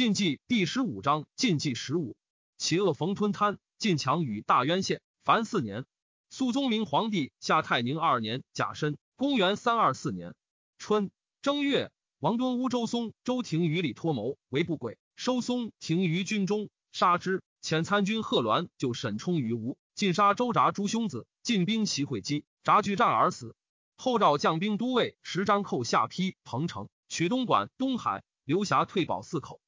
晋纪第十五章晋纪十五，其恶冯吞贪，晋强与大渊县，凡四年。肃宗明皇帝下泰宁二年甲申，公元三二四年春正月，王敦乌周松、周廷与李托谋为不轨，收松廷于军中，杀之。遣参军贺鸾就沈冲于吴，尽杀周札诸兄子，进兵袭会稽，札拒战而死。后召将兵都尉石瞻寇下邳、彭城，取东莞、东海，刘辖退保四口。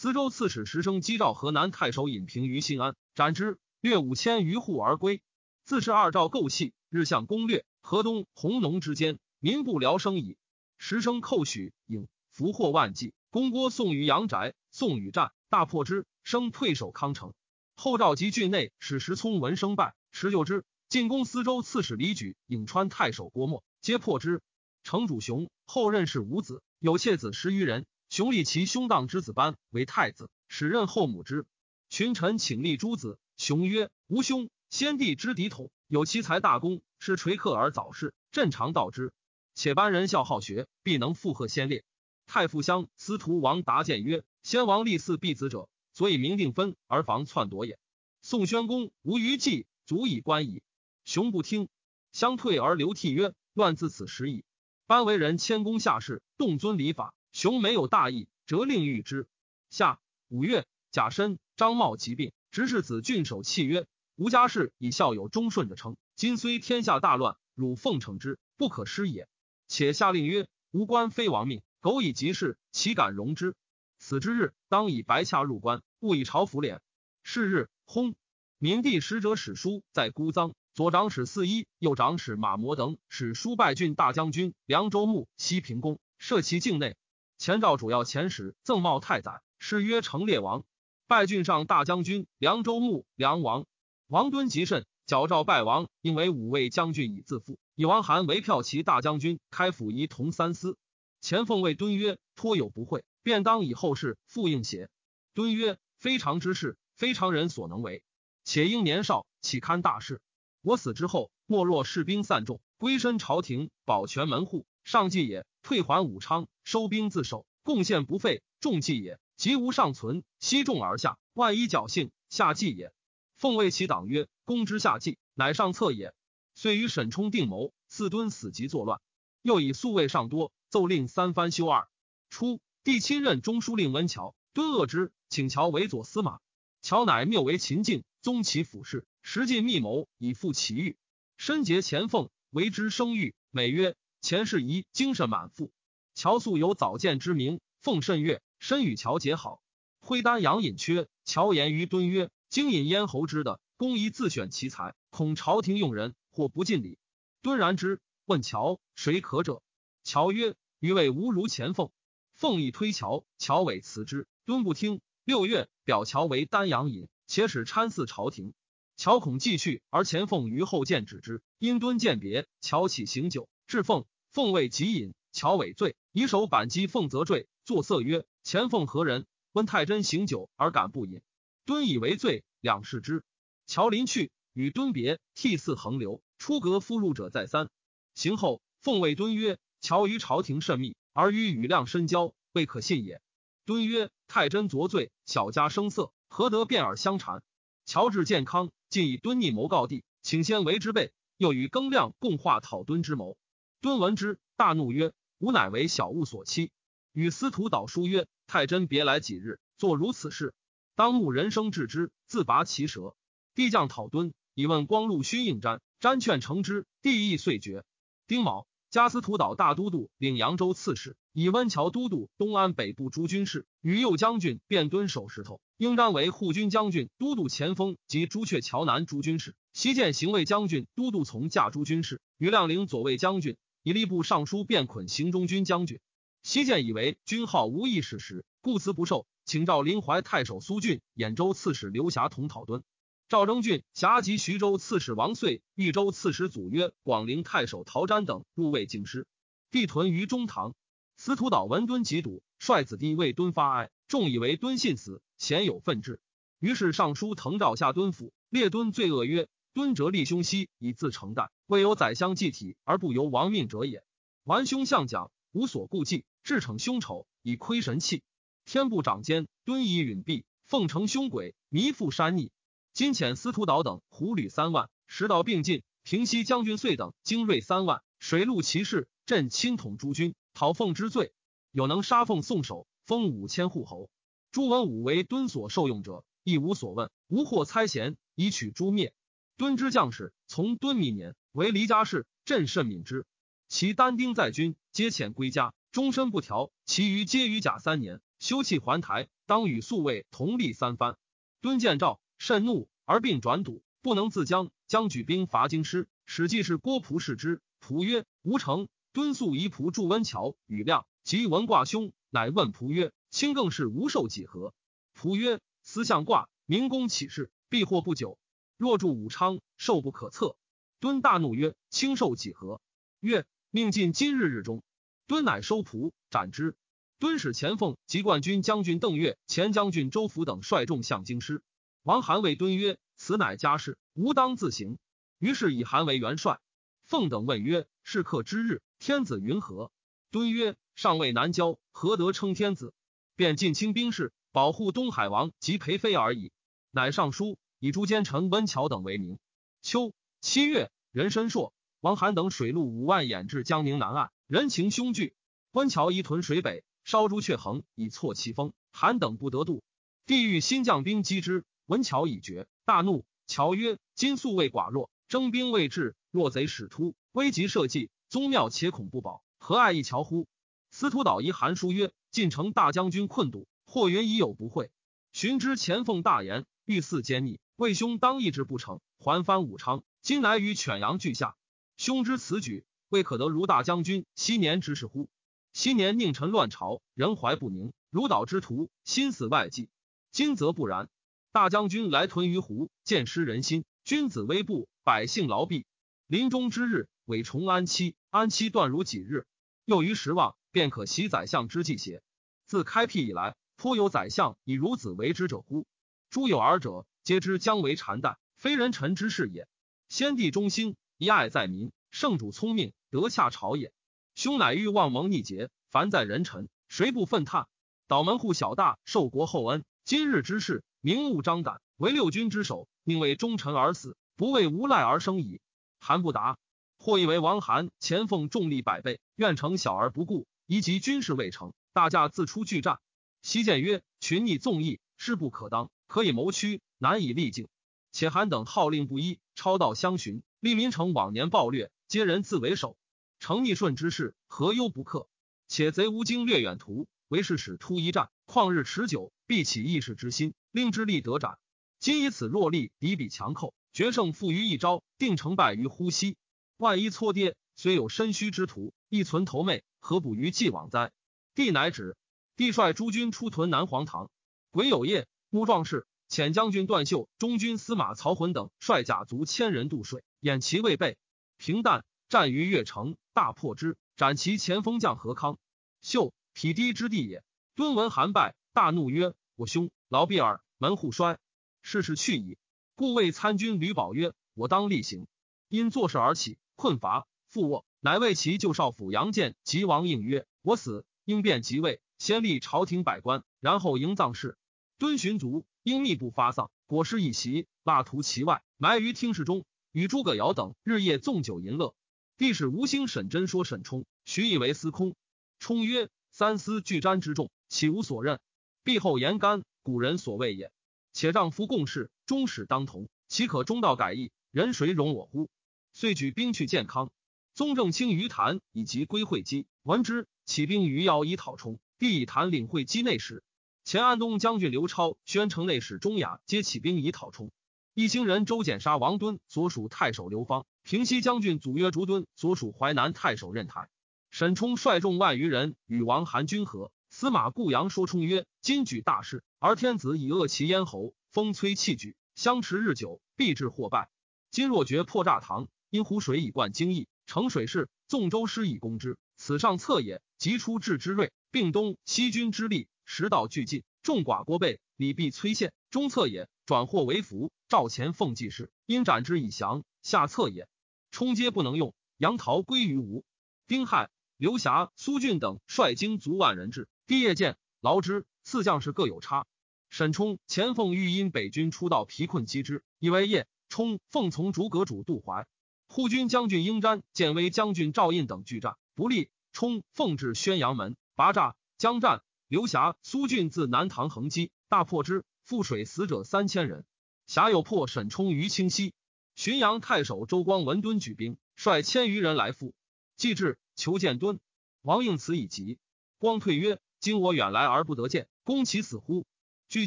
司州刺史石生击赵河南太守尹平于新安，斩之，掠五千余户而归。自是二赵构气，日向攻略，河东弘农之间，民不聊生矣。石生寇许引，俘获万计，攻郭宋于阳宅，宋与战，大破之，生退守康城。后召集郡内使石聪闻声败，持救之。进攻司州刺史李举、颍川太守郭沫，皆破之。城主雄后任是五子，有妾子十余人。雄立其兄当之子班为太子，使任后母之。群臣请立诸子。雄曰：“吾兄先帝之嫡统，有其才大功，是垂克而早逝。朕常道之。且班人孝好学，必能附和先烈。”太傅相司徒王达谏曰：“先王立嗣必子者，所以明定分而防篡夺也。宋宣公无余计，足以观矣。”熊不听，相退而流涕曰：“乱自此时矣。”班为人谦恭下士，动尊礼法。雄没有大义，折令谕之。下五月，甲申，张茂疾病，执事子郡守契曰：“吾家世以孝友忠顺者称，今虽天下大乱，汝奉承之，不可失也。且下令曰：吾官非王命，苟以急事，岂敢容之？此之日，当以白洽入关，勿以朝服敛。是日，薨。明帝使者史书在孤臧，左长史四一，右长史马模等使书拜郡大将军凉州牧西平公，设其境内。前诏主要遣使赠茂太宰，谥曰成烈王，拜郡上大将军、凉州牧、梁王。王敦极甚，矫诏拜王，因为五位将军以自负。以王罕为骠骑大将军，开府仪同三司。前奉谓敦曰：“颇有不讳，便当以后事复应邪？”敦曰：“非常之事，非常人所能为。且应年少，岂堪大事？我死之后，莫若士兵散众，归身朝廷，保全门户，上计也。”退还武昌，收兵自守，贡献不废，重计也。即无尚存，西众而下。万一侥幸，下计也。奉谓其党曰：“攻之下计，乃上策也。”遂与沈冲定谋，四敦死即作乱。又以宿卫尚多，奏令三番休二。初，帝亲任中书令温峤，敦恶之，请峤为左司马。峤乃谬为秦晋，宗其府事，实尽密谋以复其欲，深结前奉，为之生育。美曰。前世仪精神满腹，乔素有早见之名，奉甚悦，身与乔结好。挥丹阳隐缺，乔言于敦曰：“经饮咽喉之的，公宜自选其才，恐朝廷用人或不尽礼。”敦然之，问乔谁可者？乔曰：“余谓无如前奉。”奉亦推乔，乔委辞之。敦不听。六月，表乔为丹阳尹，且使参祀朝廷。乔恐继去，而前奉于后见止之。因敦见别，乔起行酒。至奉，奉谓即饮，乔委罪，以手板击奉则坠，作色曰：“前奉何人？”温太真行酒而敢不饮，敦以为罪，两视之。乔临去，与敦别，涕泗横流。出阁夫入者再三。行后，奉谓敦曰：“乔于朝廷甚密，而与羽亮深交，未可信也。”敦曰：“太真昨罪，小家声色，何得变而相缠？”乔治健康，竟以敦逆谋告帝，请先为之备，又与庚亮共话讨敦之谋。敦闻之，大怒曰：“吾乃为小物所欺。”与司徒导书曰：“太真别来几日，作如此事，当慕人生至之，自拔其舌。”帝将讨敦，以问光禄勋应瞻，瞻劝成之，帝意遂决。丁卯，加司徒导大都督，领扬州刺史，以温峤都督东安北部诸军事。与右将军卞敦守石头，应瞻为护军将军，都督前锋及朱雀桥南诸军事。西见行卫将军，都督从驾诸军事。于亮陵左卫将军。以吏部尚书卞捆行中军将军，西见以为军号无益事实，故辞不受，请召临淮太守苏峻、兖州刺史刘霞同讨敦。赵征俊辖及徐州刺史王遂、豫州刺史祖约、广陵太守陶瞻等入魏京师，必屯于中堂。司徒导闻敦疾笃，率子弟为敦发哀，众以为敦信死，鲜有愤志。于是上书滕诏下敦府，列敦罪恶曰。敦哲立兄兮，以自承担，未有宰相祭体而不由亡命者也。完兄相讲，无所顾忌，至逞凶丑，以亏神器。天不长间，敦以允弼，奉承凶鬼，弥附山逆。今遣司徒岛等胡旅三万，十道并进。平西将军遂等精锐三万，水陆骑士，朕亲统诸军，讨奉之罪。有能杀奉送首，封五千户侯。朱文武为敦所受用者，亦无所问，无或猜嫌，以取诛灭。敦之将士从敦弥年为离家事，朕甚悯之。其单丁在军，皆遣归家，终身不调。其余皆于甲三年休弃还台，当与宿卫同立三番。敦见诏，甚怒，而并转堵，不能自将，将举兵伐京师。史记是郭璞视之，仆曰：“无成。”敦素遗仆祝温峤、与亮及文卦兄，乃问仆曰：“卿更是无寿几何？”仆曰：“思相卦，明公起事，必获不久。”若助武昌，寿不可测。敦大怒曰：“卿寿几何？”曰：“命尽今日日中。”敦乃收仆，斩之。敦使前奉及冠军将军邓岳、前将军周福等率众向京师。王韩谓敦曰：“此乃家事，吾当自行。”于是以韩为元帅。奉等问曰：“是客之日，天子云何？”敦曰：“上未南郊，何得称天子？”便进清兵士，保护东海王及裴妃而已。乃上书。以朱奸臣温峤等为名。秋七月，人申朔，王韩等水陆五万掩至江宁南岸，人情凶惧。温峤移屯水北，烧朱雀横以挫其风。韩等不得渡。地狱新将兵击之，温峤已决，大怒。乔曰：“今素未寡弱，征兵未至，若贼使突，危急社稷，宗庙且恐不保，何爱一乔乎？”司徒导遗韩书曰：“晋城大将军困堵，或云已有不会。寻之前奉大言，欲似奸逆。”魏兄当意志不成，还翻武昌。今来于犬羊俱下，兄之此举，未可得如大将军昔年之事乎？昔年佞臣乱朝，人怀不宁，如岛之徒，心死外计。今则不然。大将军来屯于湖，见失人心，君子危怖，百姓劳弊。临终之日，委重安期，安期断如几日？又于时望，便可袭宰相之计邪？自开辟以来，颇有宰相以孺子为之者乎？诸有耳者。皆知将为谗诞，非人臣之事也。先帝忠心，一爱在民；圣主聪明，德下朝也。兄乃欲望蒙逆节，凡在人臣，谁不愤叹？导门户小大，受国厚恩。今日之事，明目张胆，为六军之首，宁为忠臣而死，不为无赖而生矣。韩不达，或以为王韩前奉重力百倍，愿成小而不顾，宜及军事未成，大驾自出拒战。西见曰：群逆纵义，势不可当，可以谋屈。难以力尽，且韩等号令不一，超道相寻，利民城往年暴掠，皆人自为首。成逆顺之事，何忧不克？且贼无经略远途，为是使突一战，旷日持久，必起义士之心，令之力得斩。今以此弱力抵彼强寇，决胜负于一招，定成败于呼吸。万一错跌，虽有身虚之徒，亦存头昧，何补于既往哉？帝乃止。帝率诸军出屯南黄堂。癸酉夜，穆壮士。遣将军段秀、中军司马曹浑等率甲卒千人渡水，掩其未备。平淡战于越城，大破之，斩其前锋将何康。秀匹敌之地也。敦闻韩败，大怒曰：“我兄劳毕尔，门户衰，事事去矣。”故谓参军吕宝曰：“我当力行。”因坐事而起，困乏，复卧，乃谓其旧少府杨建及王应曰：“我死，应变即位，先立朝廷百官，然后迎葬事。”敦寻卒，因密不发丧，裹尸一袭，蜡涂其外，埋于厅室中，与诸葛瑶等日夜纵酒淫乐。帝使吴兴、沈真说沈冲，许以为司空。冲曰：“三司俱瞻之众，岂无所任？必后言干，古人所谓也。且丈夫共事，终始当同，岂可中道改易？人谁容我乎？”遂举兵去建康。宗正卿于谭以及归会稽，闻之，起兵于瑶以讨冲。帝以谭领会稽内史。前安东将军刘超、宣城内史钟雅皆起兵以讨冲。一行人周简杀王敦所属太守刘芳，平西将军祖约竹敦所属淮南太守任台。沈冲率众万余人与王韩军合。司马顾阳说冲曰：“今举大事，而天子以扼其咽喉，风摧气举，相持日久，必致祸败。今若决破诈唐，因湖水以灌京邑，成水势，纵舟师以攻之，此上策也。即出智之锐，并东西军之力。”时道俱尽，众寡郭备、李弼崔献，中策也。转祸为福，赵前奉济事，因斩之以降。下策也。冲皆不能用，杨桃归于吴。丁亥，刘霞、苏峻等率精卒万人至。帝夜见劳之，四将士各有差。沈冲、钱凤欲因北军出道疲困击之，以为业。冲、奉从逐阁主杜怀。护军将军应瞻、建威将军赵印等拒战不利。冲、奉至宣阳门，拔栅将战。刘霞、苏俊自南唐横击，大破之，覆水死者三千人。霞有破沈冲于清溪。浔阳太守周光闻敦举兵，率千余人来赴。既至，求见敦。王应辞以疾。光退曰：“今我远来而不得见，公其死乎？”俱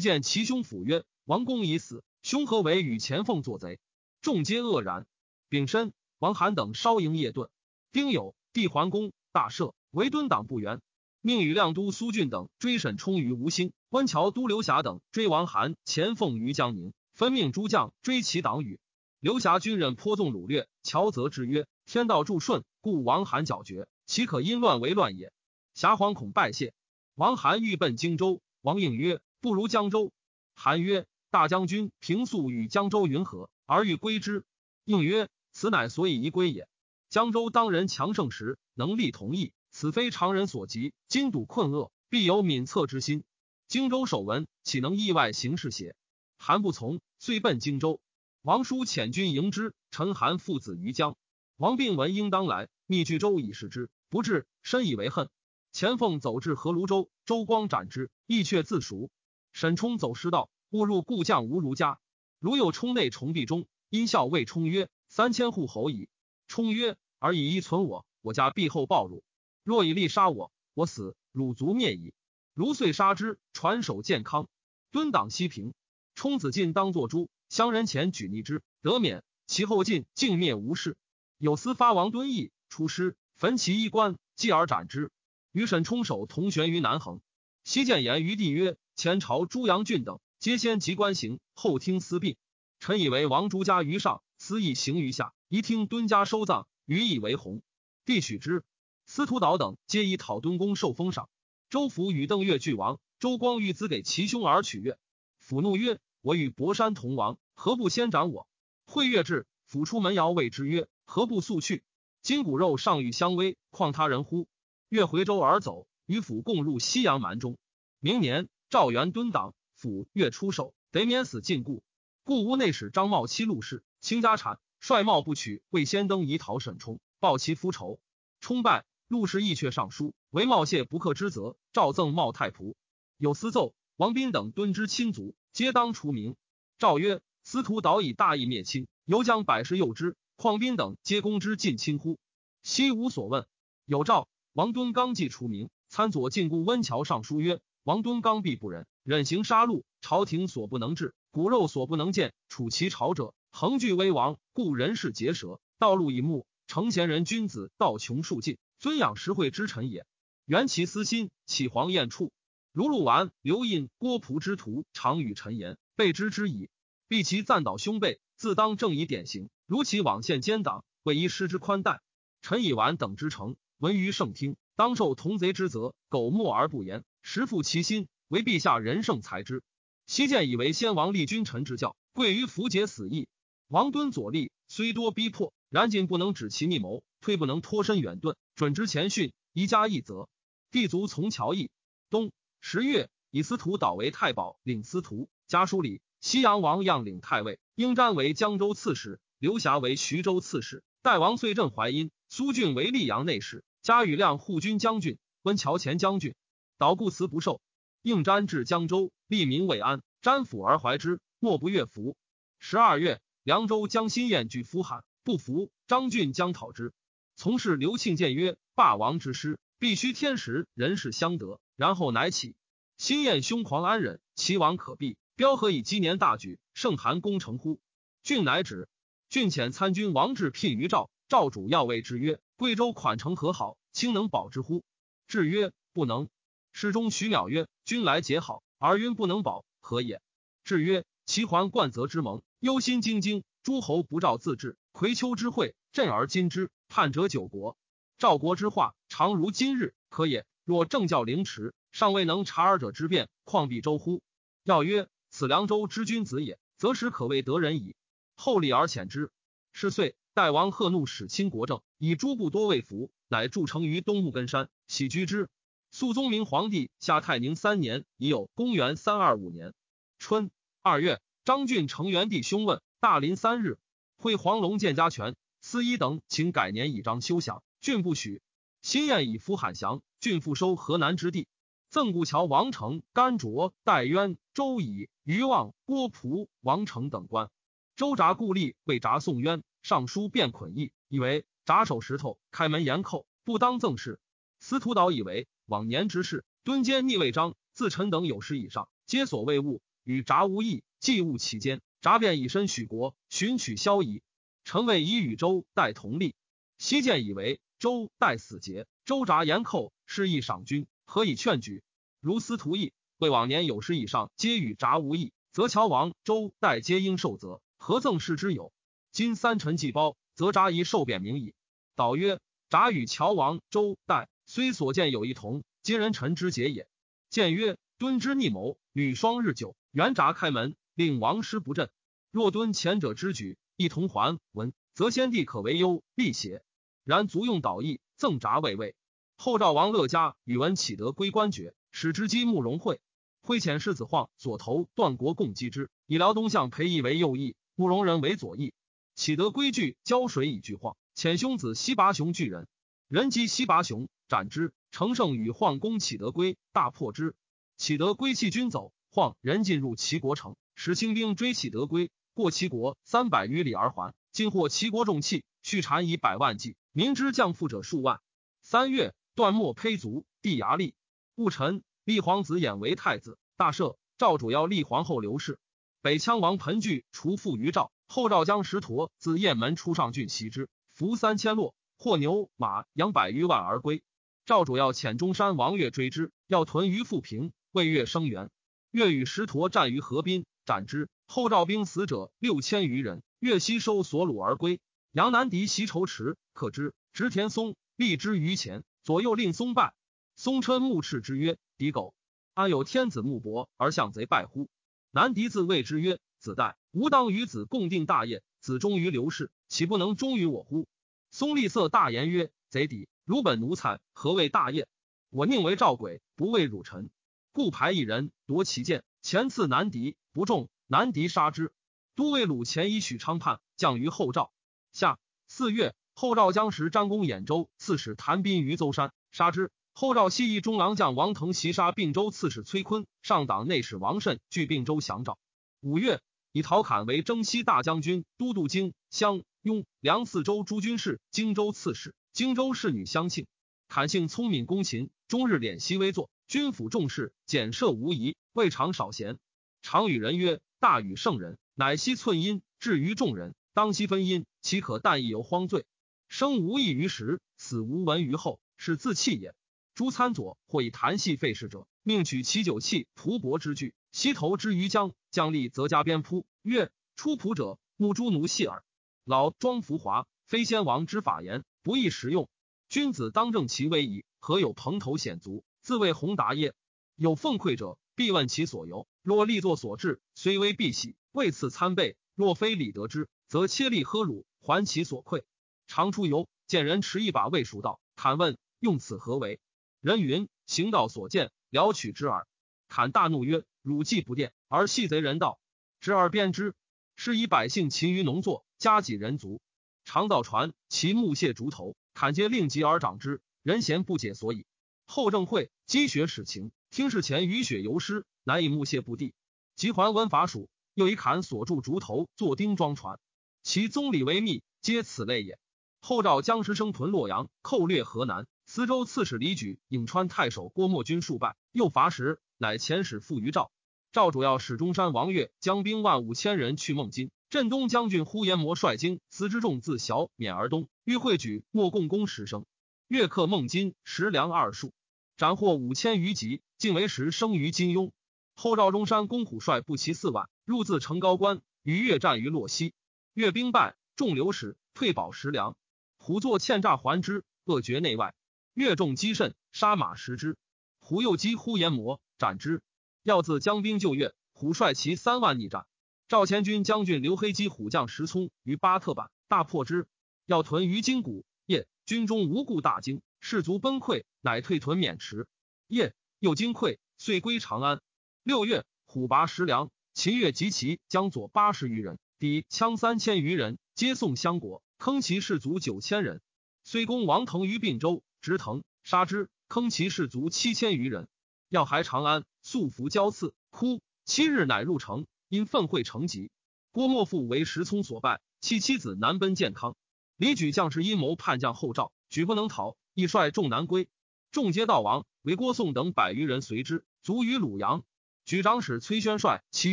见其兄府曰：“王公已死，兄何为与钱凤作贼？”众皆愕然。丙申，王罕等稍迎夜遁。丁酉，帝桓公大赦，为敦党不援，命与亮都苏峻等追沈冲于吴兴，温峤都刘霞等追王罕、钱凤于江宁，分命诸将追其党羽。刘霞军人颇纵掳掠，乔则之曰：“天道助顺，故王罕剿绝，岂可因乱为乱也？”霞惶恐败谢。王罕欲奔荆州，王应曰。不如江州。韩曰：“大将军平素与江州云何？而欲归之？”应曰：“此乃所以宜归也。江州当人强盛时，能力同意，此非常人所及。今堵困厄，必有敏策之心。荆州守闻，岂能意外行事邪？”韩不从，遂奔荆州。王叔遣军迎之，陈韩父子于江。王病闻应当来，密据州以示之，不至，深以为恨。钱凤走至河庐州，周光斩之，亦却自赎。沈冲走失道，误入故将吴如家。如有冲内重壁中，因笑谓冲曰：“三千户侯矣。”冲曰：“而以一存我，我家必后报汝。若以力杀我，我死，汝族灭矣。如遂杀之，传首健康。敦党西平，冲子进当作诸乡人前举逆之，得免。其后进竟灭无事。有司发王敦义出师，焚其衣冠，继而斩之。与沈冲手同悬于南横。西谏言于帝曰。前朝朱阳郡等皆先及官行，后听私病。臣以为王朱家于上，私亦行于下。宜听敦家收葬，予以为弘。帝许之。司徒导等皆以讨敦公受封赏。周福与邓越俱亡。周光欲资给其兄而取越。府怒曰：“我与博山同亡，何不先斩我？”会越至，府出门摇谓之曰：“何不速去？今骨肉尚欲相危，况他人乎？”越回州而走，与府共入西阳蛮中。明年。赵元敦党府越出手，得免死禁锢。故屋内史张茂期陆氏倾家产，率茂不取，为先登以讨沈冲，报其夫仇。冲败，陆氏亦却上书，为茂谢不克之责，诏赠茂太仆。有司奏，王斌等敦之亲族，皆当除名。诏曰：司徒导以大义灭亲，犹将百世诱之，况斌等皆攻之近亲乎？悉无所问。有诏，王敦刚既除名，参左进故温峤上书曰。王敦刚必不忍，忍行杀戮，朝廷所不能治，骨肉所不能见。处其朝者，恒惧威王，故人事结舌，道路以目，成贤人君子，道穷数尽，尊养实惠之臣也。原其私心，岂黄晏处？如陆完、刘印、郭璞之徒，常与臣言，备知之矣。必其赞导兄辈，自当正以典型。如其往献奸党，为一师之宽待。臣以完等之诚，闻于圣听，当受同贼之责，苟默而不言。实负其心，为陛下仁圣才之。昔见以为先王立君臣之教，贵于符节死义。王敦左立，虽多逼迫，然仅不能止其密谋，推不能脱身远遁，准之前训，宜加一责。帝卒从乔邑。冬十月，以司徒导为太保，领司徒家书礼。西阳王样领太尉，应瞻为江州刺史，刘霞为徐州刺史。代王遂镇淮阴，苏峻为溧阳内史，加与亮护军将军，温峤前将军。导故辞不受，应瞻至江州，利民未安，瞻抚而怀之，莫不悦服。十二月，凉州将新燕拒夫罕，不服，张俊将讨之。从事刘庆谏曰：“霸王之师，必须天时人事相得，然后乃起。新燕凶狂安忍，其亡可避。彪何以积年大举，胜韩攻城乎？”俊乃止。俊遣参军王志聘于赵，赵主要谓之曰：“贵州款城和好，卿能保之乎？”志曰：“不能。”诗中徐邈曰：“君来结好，而云不能保，何也？”至曰：“齐桓冠泽之盟，忧心兢兢，诸侯不召自治。葵丘之会，振而今之，叛者九国。赵国之化，常如今日，可也。若政教凌迟，尚未能察尔者之变，况必周乎？”要曰：“此凉州之君子也，则使可谓得人矣。”后立而遣之。是岁，代王贺怒，使亲国政，以诸部多未服，乃筑城于东木根山，喜居之。肃宗明皇帝下泰宁三年，已有公元三二五年春二月，张俊成元帝兄问，大临三日，会黄龙见家权、司一等，请改年以章休享，郡不许。新燕以夫罕降，郡复收河南之地。赠故桥王成、甘卓、戴渊、周乙、余望、郭璞、王成等官。周札故吏为札宋渊，上书便捆义，以为札手石头，开门严寇，不当赠事。司徒导以为往年之事，敦监逆魏章，自臣等有失以上，皆所谓物，与札无异，既物其间，札便以身许国，寻取萧夷。臣谓以与周代同立，西见以为周代死节，周札严寇，是亦赏君，何以劝举？如司徒义，为往年有失以上，皆与札无异，则乔王周代皆应受责。何赠事之有？今三臣既包，则札宜受贬名矣。导曰：札与乔王周代虽所见有一同，皆人臣之节也。见曰：敦之逆谋，屡双日久，元札开门，令王师不振。若敦前者之举，一同还闻，则先帝可为忧避邪。然足用导义，赠札位位。后赵王乐嘉宇文启德归官爵，使之积慕容会。会遣世子晃左投段国共击之，以辽东相裴义为右翼。慕容人为左翼，启德归据胶水以拒晃，遣兄子西拔雄拒人，人击西拔雄，斩之。乘胜与晃攻启德归，大破之。启德归弃军走，晃人进入齐国城，使清兵追启德归，过齐国三百余里而还。尽获齐国重器，续产以百万计，明知将富者数万。三月，段末胚卒，帝牙立。戊辰，立皇子衍为太子，大赦。赵主要立皇后刘氏。北羌王盆据除父于赵，后赵将石陀自雁门出上郡袭之，俘三千落，获牛马羊百余万而归。赵主要遣中山王越追之，要屯于富平，为越声援。越与石陀战于河滨，斩之。后赵兵死者六千余人，越西收所虏而归。杨南敌袭仇池，克之。执田松立之于前，左右令松败。松琛目斥之曰：“敌狗，安有天子木帛而向贼败乎？”南狄自谓之曰：“子代吾当与子共定大业，子忠于刘氏，岂不能忠于我乎？”松厉色大言曰：“贼敌，汝本奴才，何谓大业？我宁为赵鬼，不为汝臣。故排一人夺其剑，前刺南狄，不中，南狄杀之。都尉鲁前以许昌叛，降于后赵。下四月，后赵将时张公兖州刺史谭斌于邹山，杀之。”后赵西夷中郎将王腾袭杀并州刺史崔坤，上党内史王慎据并州降赵。五月，以陶侃为征西大将军、都督荆襄雍梁四州诸军事、荆州刺史。荆州侍女相庆。侃性聪明恭勤，终日敛息微坐，军府重事，简设无疑，未尝少闲。常与人曰：“大禹圣人，乃惜寸阴，至于众人，当惜分阴，岂可但亦犹荒罪？生无益于时，死无闻于后，是自弃也。”朱参佐或以弹系废事者，命取其酒器蒲帛之具，西投之于江。将立则加鞭扑。曰：出仆者，目诸奴戏耳。老庄浮华，非先王之法言，不易实用。君子当正其威矣，何有蓬头显足，自谓宏达耶？有奉馈者，必问其所由。若立作所至，虽微必喜，为此参备；若非礼得之，则切力喝辱，还其所馈。常出游，见人持一把未熟道，坦问用此何为？人云：“行道所见，聊取之耳。”侃大怒曰：“汝既不殿，而戏贼人道，执而鞭之，是以百姓勤于农作，加己人足。常造船，其木屑竹头，侃皆令疾而长之。人贤不解所以。后正会积学使情，听事前雨雪游湿，难以木屑不地。及还文伐蜀，又以坎所著竹头做钉装船，其宗理为密，皆此类也。后赵将师生屯洛阳，寇掠河南。”司州刺史李举、颍川太守郭沫军数败，又伐时，乃遣使赴于赵。赵主要使中山王岳将兵万五千人去孟津。镇东将军呼延摩率精司之众自小免而东，欲会举莫共攻十生。越克孟津，食粮二数，斩获五千余级，晋为时生于金庸。后赵中山公虎帅步骑四万，入自成高关，与越战于洛西。越兵败，众流矢，退保食粮。虎作欠诈还之，恶绝内外。越众积甚，杀马食之。虎又击呼延魔，斩之。要自将兵救越，虎率骑三万逆战。赵前军将军刘黑击虎将石聪于巴特坂，大破之。要屯于金谷，夜军中无故大惊，士卒崩溃，乃退屯渑池。夜，又惊溃，遂归长安。六月，虎拔石梁，秦越及其将左八十余人，抵羌三千余人，皆送相国。坑其士卒九千人。虽攻王腾于并州，直腾杀之，坑其士卒七千余人。要还长安，素服交刺，哭。七日乃入城，因愤会成疾。郭沫父为石聪所败，弃妻子南奔建康。李举将士阴谋叛将后赵，举不能逃，亦率众南归。众皆悼亡，为郭颂等百余人随之，卒于鲁阳。举长史崔宣率其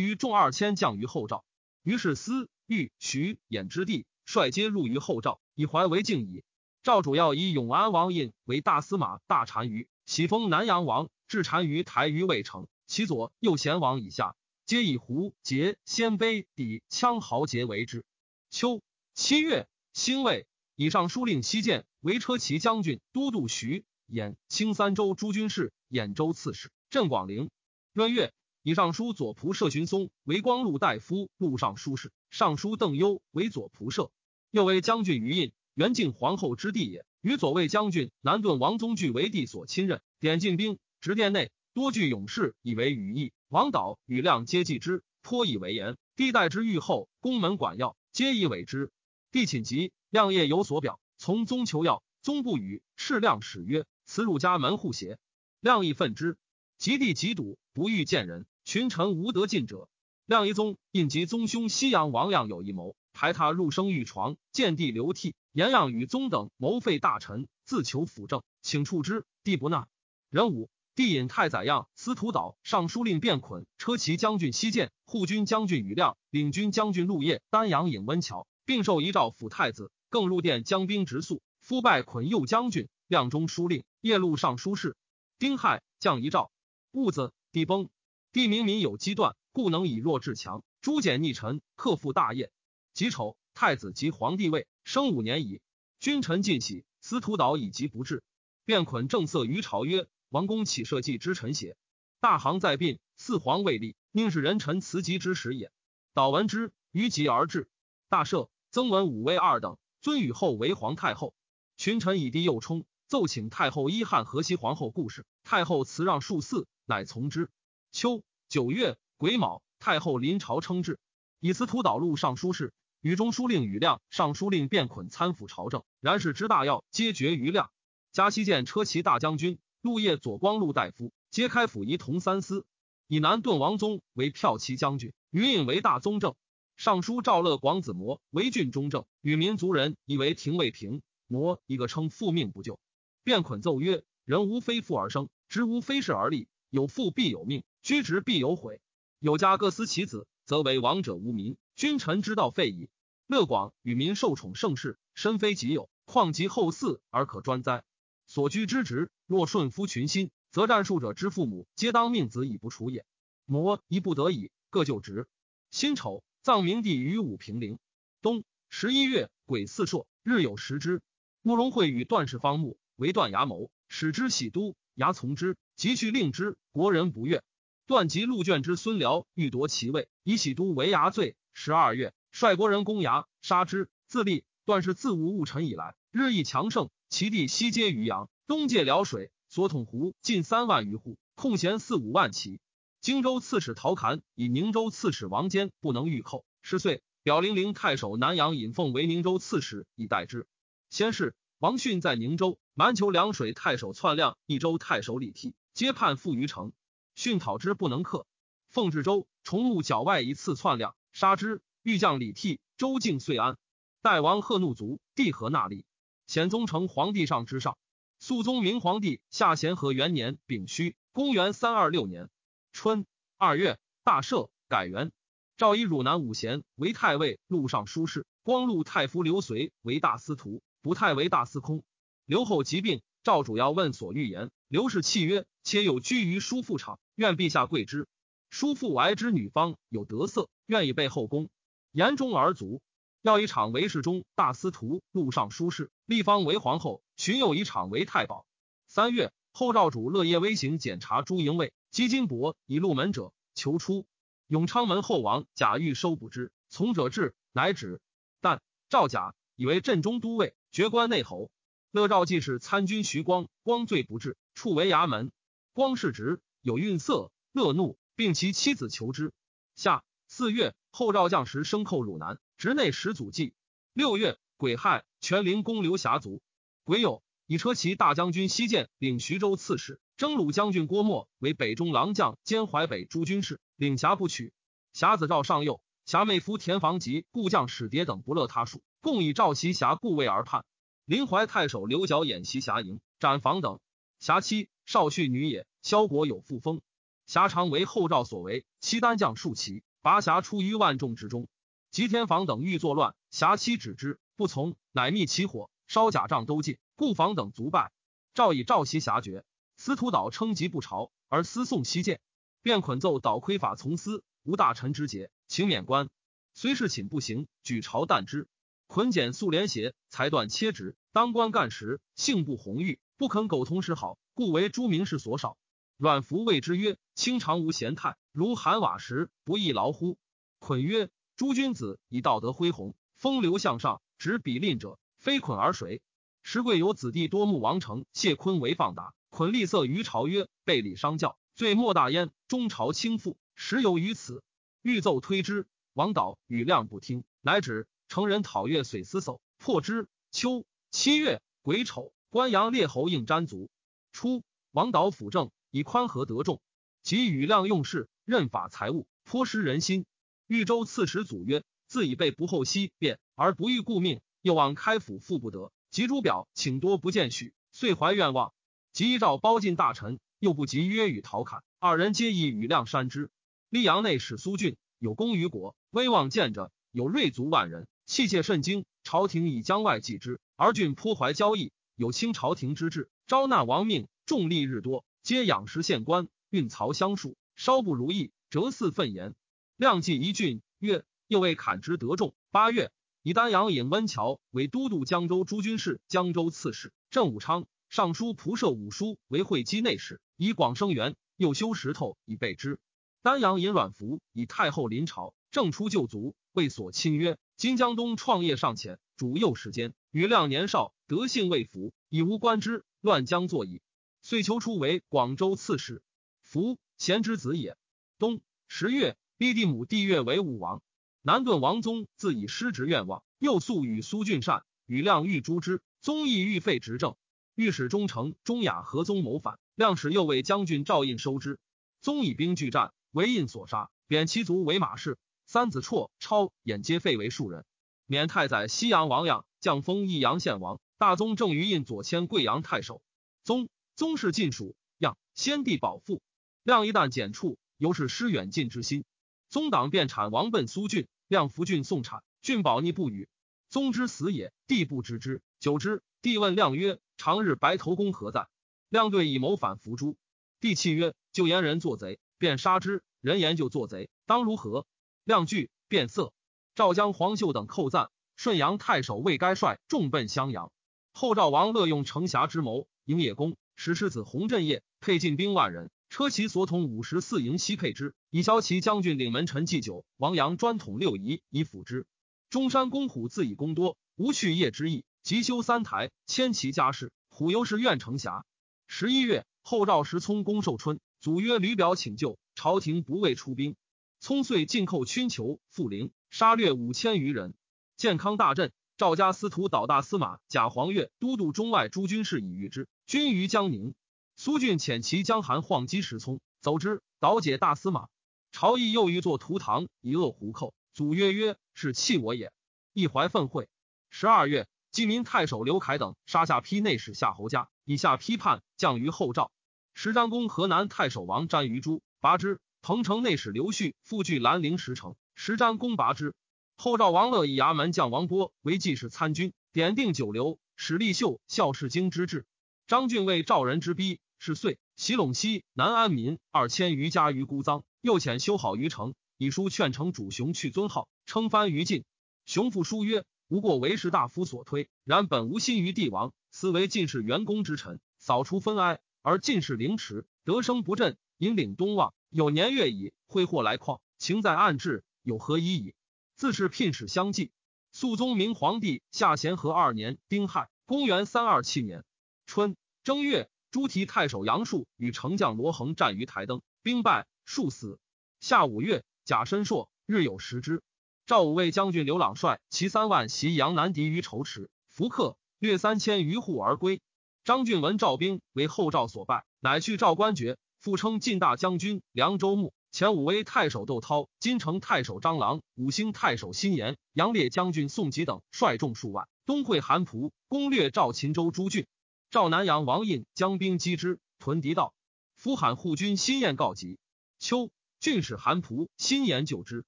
余众二千将于后赵。于是司、豫、徐、兖之地，率皆入于后赵，以怀为敬矣。赵主要以永安王印为大司马、大单于，喜封南阳王，置单于台于渭城。其左右贤王以下，皆以胡、节、鲜卑、抵、羌豪杰为之。秋七月，辛未，以上书令西建为车骑将军、都督徐、兖、青三州诸军事、兖州刺史。镇广陵。闰月，以上书左仆射荀松为光禄大夫、录尚书事。尚书邓攸为左仆射，又为将军于印。元敬皇后之弟也，与左卫将军南顿王宗据为帝所亲任，点进兵，执殿内，多具勇士，以为羽翼。王导、羽亮皆继之，颇以为言。帝待之御后，宫门管要，皆以委之。帝寝疾，亮夜有所表，从宗求药，宗不语。赤亮使曰：“此汝家门户邪？”亮亦愤之。及帝极笃，不欲见人，群臣无得进者。亮一宗印及宗兄西阳王亮有一谋。排他入生御床，见帝流涕。颜亮与宗等谋废大臣，自求辅政，请处之。帝不纳。壬午，帝引太宰样、司徒导、尚书令卞捆、车骑将军西建、护军将军宇亮、领军将军陆业、丹阳尹温峤，并受遗诏辅太子。更入殿将兵直宿。夫拜捆右将军、亮中书令、夜路尚书事。丁亥，降遗诏。戊子，帝崩。帝明民有积断，故能以弱制强，诛减逆臣，克复大业。己丑，太子及皇帝位，生五年矣。君臣尽喜，司徒导以疾不至。便捆正色于朝曰：“王公岂社稷之臣邪？大行在殡，四皇未立，宁是人臣辞疾之时也？”导闻之，于疾而至。大赦，曾文武威二等，尊与后为皇太后。群臣以帝右冲，奏请太后依汉河西皇后故事。太后辞让数嗣，乃从之。秋九月癸卯，太后临朝称制，以司徒导录尚书事。与中书令宇亮、尚书令卞捆参辅朝政，然事之大要，皆决于亮。加西见车骑大将军、陆业左光禄大夫，皆开府仪同三司。以南顿王宗为骠骑将军，余印为大宗正。尚书赵乐广子模为郡中正，与民族人以为廷尉平。模一个称复命不救。便捆奏曰：人无非富而生，职无非事而立，有富必有命，居职必有悔。有家各司其子，则为王者无民。君臣之道废矣。乐广与民受宠盛世，身非己有，况及后嗣而可专哉？所居之职，若顺夫群心，则战术者之父母，皆当命子以不除也。摩一不得已，各就职。辛丑，葬明帝于武平陵。冬十一月，癸巳朔，日有食之。慕容会与段氏方木为段牙谋，使之喜都，牙从之，即去令之，国人不悦。段及陆卷之孙辽欲夺其位，以喜都为牙罪。十二月，率国人攻牙，杀之。自立，段氏自无误臣以来，日益强盛。其地西接于阳，东界辽水，所统湖近三万余户，空闲四五万骑。荆州刺史陶侃以宁州刺史王坚不能御寇，十岁，表零陵太守南阳尹奉为宁州刺史以待之。先是，王逊在宁州，蛮酋凉水太守篡亮、益州太守李替，皆叛附于城。训讨之不能克，奉至州，重入角外一次篡亮。杀之，欲将李替，周敬遂安。代王贺怒卒，帝何纳立，显宗成皇帝上之上。肃宗明皇帝下咸和元年丙戌，公元三二六年春二月，大赦，改元。诏以汝南五贤为太尉、录尚书事，光禄太夫刘随为大司徒，不太为大司空。刘后疾病，赵主要问所欲言。刘氏泣曰：“且有居于叔父场，愿陛下贵之。叔父哀之女方有得色。”愿以备后宫，言中而足。要以场为侍中、大司徒、录尚书事，立方为皇后，荀有以场为太保。三月，后赵主乐业微行检查朱营卫，击金帛以入门者，求出。永昌门后王贾玉收捕之，从者至，乃止。但赵贾以为镇中都尉，爵关内侯。乐赵既是参军徐光，光罪不至，处为衙门。光世直，有愠色，乐怒，并其妻子求之。夏四月，后赵将时生寇汝南，直内始祖祭。六月，癸亥，全陵公刘侠卒。癸酉，以车骑大将军西涧领徐州刺史，征虏将军郭沫为北中郎将兼淮北诸军事，领辖不取。侠子赵上右，侠妹夫田房及故将史蝶等不乐他术，共以赵袭侠故位而叛。临淮太守刘角演袭侠营，斩房等。侠妻少婿女也，萧国有父封。侠常为后赵所为，妻单将数骑，拔侠出于万众之中。及天房等欲作乱，侠妻止之，不从，乃密起火，烧甲帐都尽，故房等卒败。赵以赵袭侠绝，司徒导称疾不朝，而私送西见，便捆奏导窥法从司，无大臣之节，请免官。虽是寝不行，举朝惮之。捆简素连邪，裁断切直，当官干时，性不红玉，不肯苟同时好，故为诸名士所少。阮福谓之曰：“清常无贤态，如寒瓦石，不亦劳乎？”捆曰。诸君子以道德恢宏，风流向上，执比吝者，非捆而谁？时贵有子弟多慕王成、谢坤为放达，捆吝色于朝曰：“背礼商教，罪莫大焉。”中朝倾覆，实有于此。欲奏推之，王导与亮不听，乃止。成人讨月遂思叟，破之。秋七月癸丑，关阳列侯应詹卒。初，王导辅政，以宽和得众，及与亮用事，任法财物，颇失人心。豫州刺史祖曰：“自以备不后息变，而不欲顾命，又望开府复不得。及诸表，请多不见许，遂怀愿望。及诏包进大臣，又不及约与陶侃二人，皆以与量山之。溧阳内史苏峻有功于国，威望见着，有锐卒万人，器械甚精。朝廷以江外济之，而郡颇怀交易，有清朝廷之志，招纳亡命，重利日多，皆养食县官，运曹相数，稍不如意，折四愤言。”亮计一郡，曰：“又为砍之得众。”八月，以丹阳尹温峤为都督江州诸军事、江州刺史，郑武昌尚书仆射武叔为会稽内史，以广生元。又修石头以备之。丹阳尹阮福以太后临朝，正出旧族，为所亲曰：“今江东创业尚浅，主幼时间，余亮年少，德性未服，已无官之，乱将作矣。”遂求出为广州刺史。福贤之子也。冬十月。逼弟母帝月为武王，南顿王宗自以失职愿望，又素与苏俊善与亮欲诛之，宗亦欲废执政。御史中丞钟雅和宗谋反，亮使右卫将军赵印收之，宗以兵拒战，为印所杀，贬其族为马氏。三子绰、超、衍皆废为庶人，免太宰西阳王样，降封益阳县王。大宗正于胤左迁贵阳太守。宗宗室尽属，样先帝保父。亮一旦减黜，犹是失远近之心。宗党便产王奔苏郡，亮福郡送产，郡保逆不与。宗之死也，帝不知之。久之，帝问亮曰：“常日白头公何在？”亮对以谋反伏诛。帝泣曰：“就言人作贼，便杀之。人言就作贼，当如何？”亮惧，变色。赵将黄秀等寇赞，顺阳太守魏该率众奔襄阳。后赵王乐用城峡之谋，营野公使世子洪振业配进兵万人。车骑所统五十四营，西配之。以骁骑将军领门臣祭酒，王阳专统六仪，以辅之。中山公虎自以功多，无去业之意，即修三台，迁其家事。虎由是愿成侠。十一月，后赵时聪攻寿春，祖曰吕表请救，朝廷不畏出兵。聪遂进寇侵求、富陵，杀掠五千余人。建康大振，赵家司徒导大司马贾黄钺都督中外诸军事以御之。军于江宁。苏峻遣其将韩晃击石聪，走之，导解大司马。朝议又欲作图堂以恶胡寇，祖曰：“曰是弃我也。”一怀愤悔。十二月，济民太守刘凯等杀下邳内史夏侯家，以下批判，降于后赵。石张公河南太守王瞻于诸拔之。彭城内史刘旭复据兰陵石城，石瞻攻拔之。后赵王乐以衙门将王波为记事参军，典定九流，史立秀孝世经之志。张俊为赵人之逼，是岁袭陇西南安民二千余家于孤臧，又遣修好于城，以书劝城主雄去尊号，称藩于晋。雄复书曰：“吾过为士大夫所推，然本无心于帝王，思为进士元公之臣，扫除分哀，而进士凌迟，得生不振，引领东望，有年月矣，挥霍来况，情在暗置，有何已矣？自是聘使相继。肃宗明皇帝下咸和二年丁亥，公元三二七年春。”正月，朱提太守杨树与丞相罗恒战于台灯，兵败，数死。夏五月，甲申朔，日有食之。赵武卫将军刘朗率其三万袭杨南敌于仇池，伏克，略三千余户而归。张俊闻赵兵为后赵所败，乃去赵官爵，复称晋大将军凉州牧。前武威太守窦涛、金城太守张郎、五星太守辛延、杨烈将军宋吉等率众数万，东会韩仆，攻略赵秦州诸郡。赵南阳王印将兵击之，屯敌道。夫罕护军辛晏告急。秋，郡使韩仆、辛延救之。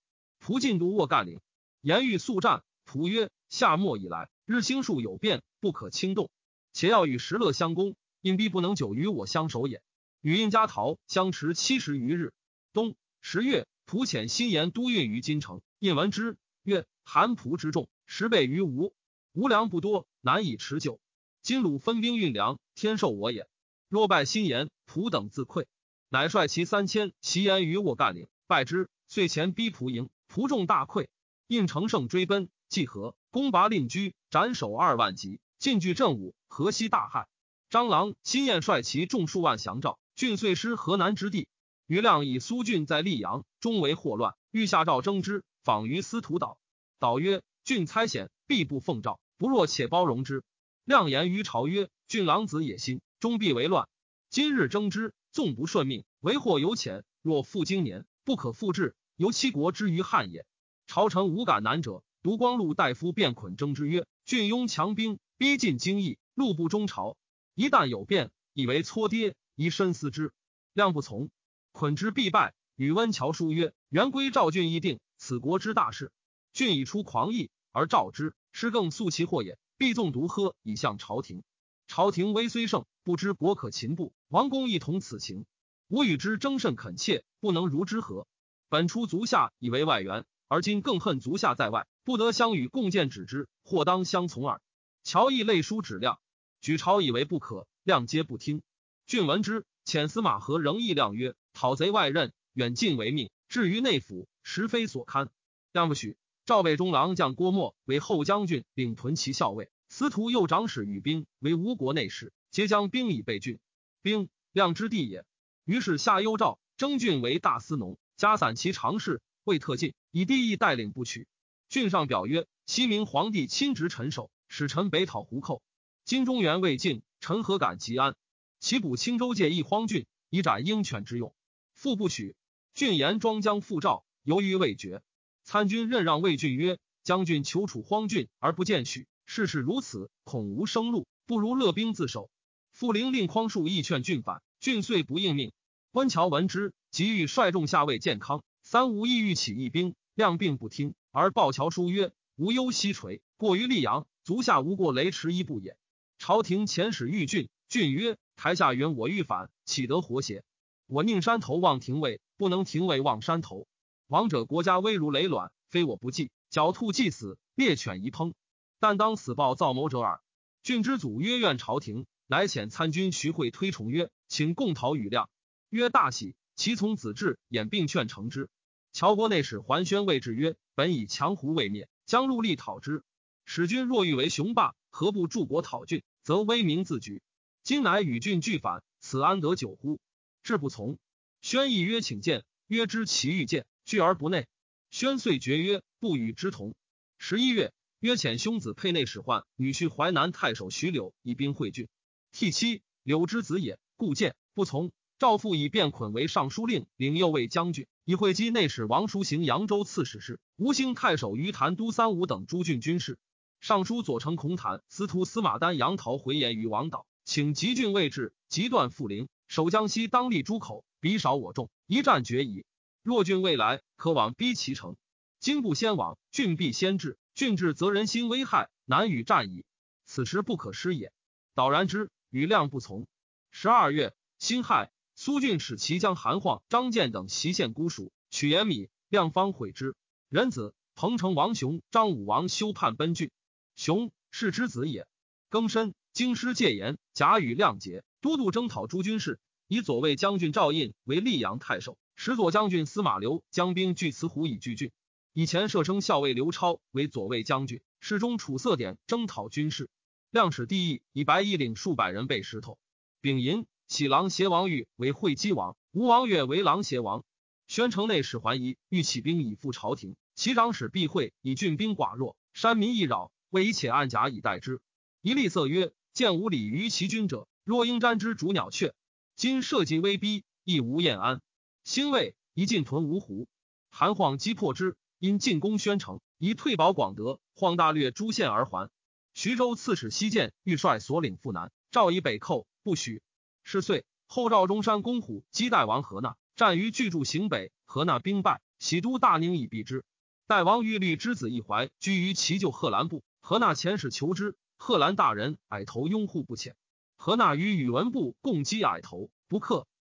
仆进都沃干岭，言欲速战。仆曰：夏末以来，日星数有变，不可轻动。且要与石勒相攻，印必不能久与我相守也。与印家逃相持七十余日。冬十月，蒲遣新言都运于金城。印闻之，曰：“韩蒲之众十倍于吴，吴粮不多，难以持久。金鲁分兵运粮，天授我也。若败新言，蒲等自溃。”乃率其三千袭言于我干岭，败之。遂前逼蒲营，蒲众大溃。印乘胜追奔，济河，攻拔令居，斩首二万级，进据镇武，河西大害。张郎、新燕率其众数万降赵，郡遂失河南之地。余亮以苏峻在溧阳，终为祸乱，欲下诏征之，访于司徒岛。岛曰：“郡猜险，必不奉诏，不若且包容之。”亮言于朝曰：“郡狼子野心，终必为乱。今日征之，纵不顺命，为祸有浅。若复经年，不可复制，由七国之于汉也。”朝臣无敢难者，独光禄大夫便捆征之曰：“郡拥强兵，逼近京邑，路不中朝。一旦有变，以为搓跌，宜深思之。”亮不从。捆之必败。与温峤书曰：“元归赵郡议定，此国之大事。郡已出狂意，而赵之师更速其祸也。必纵独喝以向朝廷。朝廷威虽盛，不知国可擒不？王公亦同此情。吾与之争甚恳切，不能如之何？本初足下以为外援，而今更恨足下在外，不得相与共建止之，或当相从耳。”乔亦泪书指亮，举朝以为不可，亮皆不听。郡闻之，遣司马和仍议亮曰。讨贼外任，远近为命；至于内府，实非所堪。亮不许。赵魏中郎将郭沫为后将军，领屯骑校尉；司徒右长史与兵为吴国内侍，皆将兵以备郡。兵，亮之地也。于是下幽赵，征郡为大司农，加散其常侍，未特进，以地义带领不取。郡上表曰：西明皇帝亲执臣守，使臣北讨胡寇。今中原未尽，臣何敢即安？其补青州界一荒郡，以斩鹰犬之用。父不许。郡言庄将复赵，犹豫未决。参军任让魏郡曰：“将军求处荒郡而不见许，事事如此，恐无生路，不如勒兵自守。”傅灵令匡树亦劝郡反，郡遂不应命。温峤闻之，即欲率众下魏建康。三吴意欲起义兵，亮并不听，而报乔书曰：“无忧西垂，过于溧阳，足下无过雷池一步也。”朝廷遣使御郡，郡曰：“台下云我欲反，岂得活邪？”我宁山头望廷尉，不能廷尉望山头。王者国家危如累卵，非我不计。狡兔既死，猎犬宜烹。但当死报造谋者耳。郡之祖曰：“愿朝廷。”乃遣参军徐会推崇曰：“请共讨与亮。”曰：“大喜。”其从子至，演并劝成之。乔国内史桓宣谓之曰：“本以强胡未灭，将入力讨之。使君若欲为雄霸，何不助国讨郡，则威名自举？今乃与郡俱反，此安得久乎？”志不从，宣义曰：“请见。”曰：“知其欲见，拒而不内。”宣遂决曰：“不与之同。”十一月，约遣兄子沛内使唤女婿淮南太守徐柳以兵会郡。替妻柳之子也，故见不从。赵父以卞捆为尚书令，领右卫将军，以会稽内史王叔行扬州刺史事，吴兴太守于谭都三吴等诸郡军事。尚书左丞孔坦、司徒司马丹杨桃回言于王导，请集郡位置，急断复陵。守江西，当立诸口，彼少我众，一战决矣。若郡未来，可往逼其城。今不先往，郡必先至。郡至，则人心危害，难与战矣。此时不可失也。导然之，与亮不从。十二月，辛亥，苏峻使其将韩晃、张建等袭县孤蜀，取盐米，亮方悔之。仁子彭城王雄、张武王修叛奔郡。雄是之子也。庚申，京师戒严，甲与亮结。都督征讨诸军事，以左卫将军赵印为溧阳太守，使左将军司马刘将兵据慈湖以拒郡。以前射生校尉刘超为左卫将军，侍中楚色典征讨军事。亮使帝义以白衣领数百人备石头。丙寅，喜郎邪王玉为会稽王，吴王越为郎邪王。宣城内史桓仪欲起兵以赴朝廷，其长史避讳以郡兵寡弱，山民易扰，为且暗甲以待之。一厉色曰：“见无礼于其君者，若应瞻之逐鸟雀。今社稷威逼，亦无厌安。兴魏一进屯芜湖，韩晃击破之，因进攻宣城，以退保广德。晃大略诸县而还。徐州刺史西建欲率所领赴南，赵以北寇，不许。是岁，后赵中山公虎击代王何纳，战于巨筑行北，何纳兵败，喜都大宁以避之。代王欲律之子一怀居于其旧贺兰部，何纳遣使求之，贺兰大人矮头拥护不浅。何纳与宇文部共击矮头，不克。